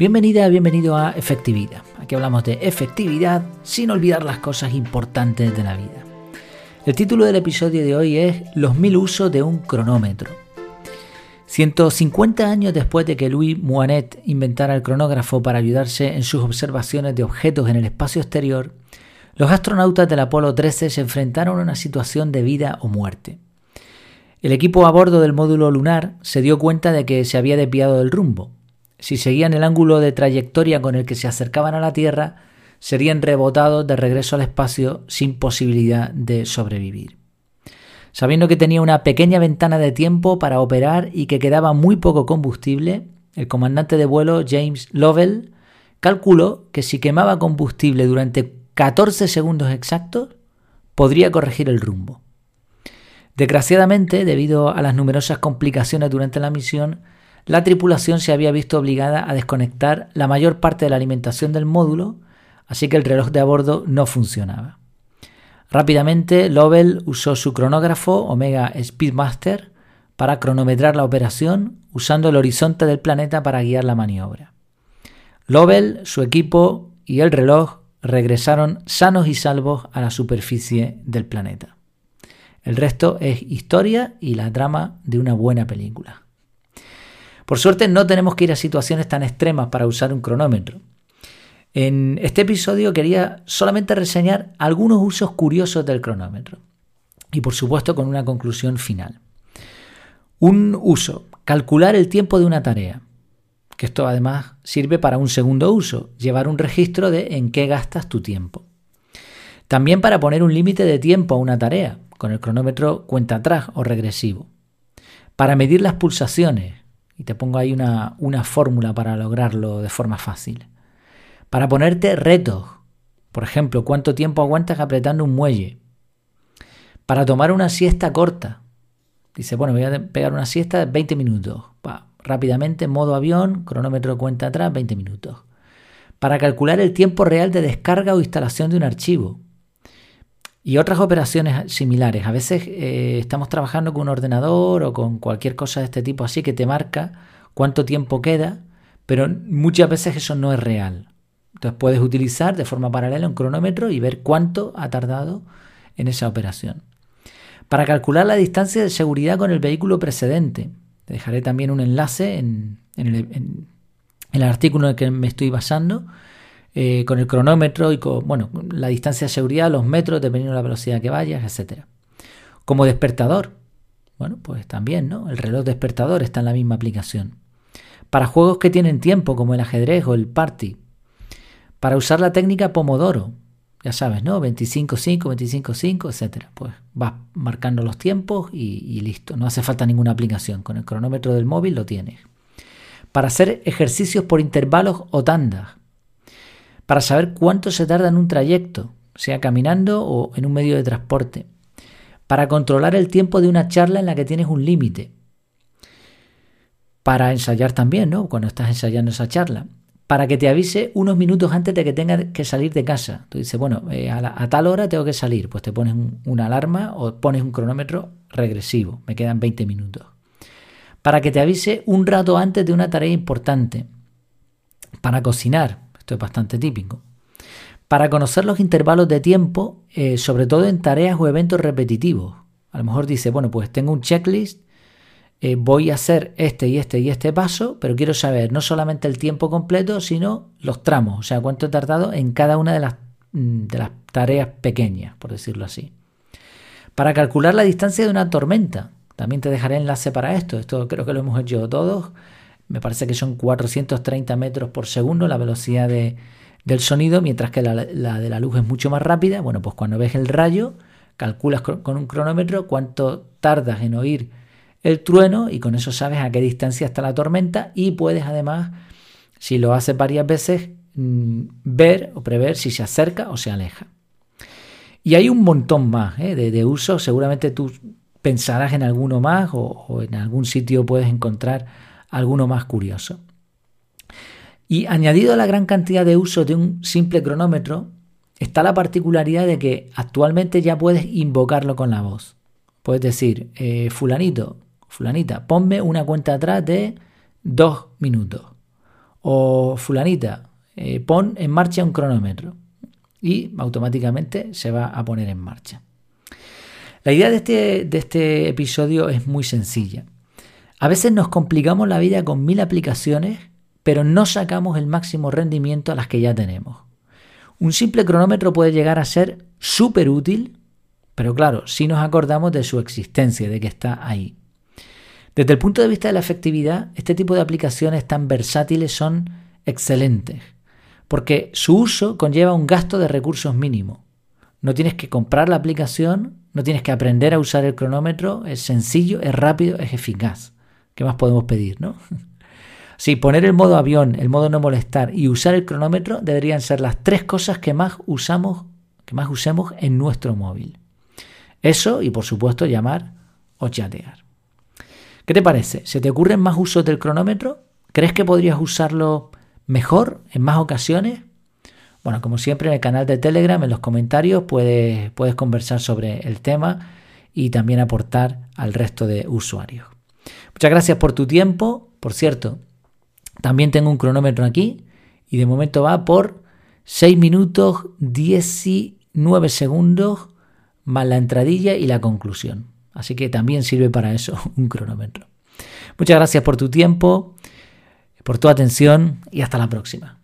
Bienvenida, bienvenido a Efectividad. Aquí hablamos de efectividad sin olvidar las cosas importantes de la vida. El título del episodio de hoy es Los mil usos de un cronómetro. 150 años después de que Louis Moinet inventara el cronógrafo para ayudarse en sus observaciones de objetos en el espacio exterior, los astronautas del Apolo 13 se enfrentaron a una situación de vida o muerte. El equipo a bordo del módulo lunar se dio cuenta de que se había desviado del rumbo si seguían el ángulo de trayectoria con el que se acercaban a la Tierra, serían rebotados de regreso al espacio sin posibilidad de sobrevivir. Sabiendo que tenía una pequeña ventana de tiempo para operar y que quedaba muy poco combustible, el comandante de vuelo James Lovell calculó que si quemaba combustible durante 14 segundos exactos, podría corregir el rumbo. Desgraciadamente, debido a las numerosas complicaciones durante la misión, la tripulación se había visto obligada a desconectar la mayor parte de la alimentación del módulo, así que el reloj de a bordo no funcionaba. Rápidamente, Lovell usó su cronógrafo Omega Speedmaster para cronometrar la operación usando el horizonte del planeta para guiar la maniobra. Lovell, su equipo y el reloj regresaron sanos y salvos a la superficie del planeta. El resto es historia y la trama de una buena película. Por suerte no tenemos que ir a situaciones tan extremas para usar un cronómetro. En este episodio quería solamente reseñar algunos usos curiosos del cronómetro y por supuesto con una conclusión final. Un uso, calcular el tiempo de una tarea, que esto además sirve para un segundo uso, llevar un registro de en qué gastas tu tiempo. También para poner un límite de tiempo a una tarea, con el cronómetro cuenta atrás o regresivo. Para medir las pulsaciones, y te pongo ahí una, una fórmula para lograrlo de forma fácil. Para ponerte retos, por ejemplo, cuánto tiempo aguantas apretando un muelle. Para tomar una siesta corta. Dice, bueno, voy a pegar una siesta de 20 minutos. rápidamente, modo avión, cronómetro cuenta atrás, 20 minutos. Para calcular el tiempo real de descarga o instalación de un archivo y otras operaciones similares. A veces eh, estamos trabajando con un ordenador o con cualquier cosa de este tipo así que te marca cuánto tiempo queda, pero muchas veces eso no es real. Entonces puedes utilizar de forma paralela un cronómetro y ver cuánto ha tardado en esa operación. Para calcular la distancia de seguridad con el vehículo precedente, te dejaré también un enlace en, en el artículo en el que me estoy basando eh, con el cronómetro y con bueno, la distancia de seguridad, los metros, dependiendo de la velocidad que vayas, etc. Como despertador. Bueno, pues también, ¿no? El reloj despertador está en la misma aplicación. Para juegos que tienen tiempo, como el ajedrez o el party. Para usar la técnica Pomodoro. Ya sabes, ¿no? 25-5, 25-5, etc. Pues vas marcando los tiempos y, y listo. No hace falta ninguna aplicación. Con el cronómetro del móvil lo tienes. Para hacer ejercicios por intervalos o tandas para saber cuánto se tarda en un trayecto, sea caminando o en un medio de transporte, para controlar el tiempo de una charla en la que tienes un límite, para ensayar también, ¿no? Cuando estás ensayando esa charla, para que te avise unos minutos antes de que tengas que salir de casa. Tú dices, bueno, eh, a, tal hora tengo que salir, pues te pones una alarma o pones un cronómetro regresivo, me quedan 20 minutos. Para que te avise un rato antes de una tarea importante. Para cocinar, es bastante típico. Para conocer los intervalos de tiempo, eh, sobre todo en tareas o eventos repetitivos. A lo mejor dice, bueno, pues tengo un checklist, eh, voy a hacer este y este y este paso, pero quiero saber no solamente el tiempo completo, sino los tramos, o sea, cuánto he tardado en cada una de las, mm, de las tareas pequeñas, por decirlo así. Para calcular la distancia de una tormenta, también te dejaré enlace para esto, esto creo que lo hemos hecho todos me parece que son 430 metros por segundo la velocidad del sonido, mientras que la, de la luz es mucho más rápida. Bueno, pues cuando ves el rayo, calculas con un cronómetro cuánto tardas en oír el trueno y con eso sabes a qué distancia está la tormenta y puedes además, si lo haces varias veces, mm, ver o prever si se acerca o se aleja. Y hay un montón más ¿eh? de, usos, seguramente tú pensarás en alguno más o en algún sitio puedes encontrar alguno más curioso. Y añadido a la gran cantidad de usos de un simple cronómetro, está la particularidad de que actualmente ya puedes invocarlo con la voz. Puedes decir, eh, fulanito, fulanita, ponme una cuenta atrás de dos minutos. O fulanita, eh, pon en marcha un cronómetro y automáticamente se va a poner en marcha. La idea de este, de este episodio es muy sencilla. A veces nos complicamos la vida con mil aplicaciones, pero no sacamos el máximo rendimiento a las que ya tenemos. Un simple cronómetro puede llegar a ser súper útil, pero claro, si nos acordamos de su existencia, de que está ahí. Desde el punto de vista de la efectividad, este tipo de aplicaciones tan versátiles son excelentes, porque su uso conlleva un gasto de recursos mínimo. No tienes que comprar la aplicación, no tienes que aprender a usar el cronómetro, es sencillo, es rápido, es eficaz. ¿Qué más podemos pedir, no? Sí, poner el modo avión, el modo no molestar y usar el cronómetro deberían ser las tres cosas que más usamos, que más usemos en nuestro móvil. Eso y por supuesto llamar o chatear. ¿Qué te parece? ¿Se te ocurren más usos del cronómetro? ¿Crees que podrías usarlo mejor en más ocasiones? Bueno, como siempre en el canal de Telegram, en los comentarios puedes, puedes conversar sobre el tema y también aportar al resto de usuarios. Muchas gracias por tu tiempo. Por cierto, también tengo un cronómetro aquí y de momento va por 6 minutos 19 segundos más la entradilla y la conclusión. Así que también sirve para eso un cronómetro. Muchas gracias por tu tiempo, por tu atención y hasta la próxima.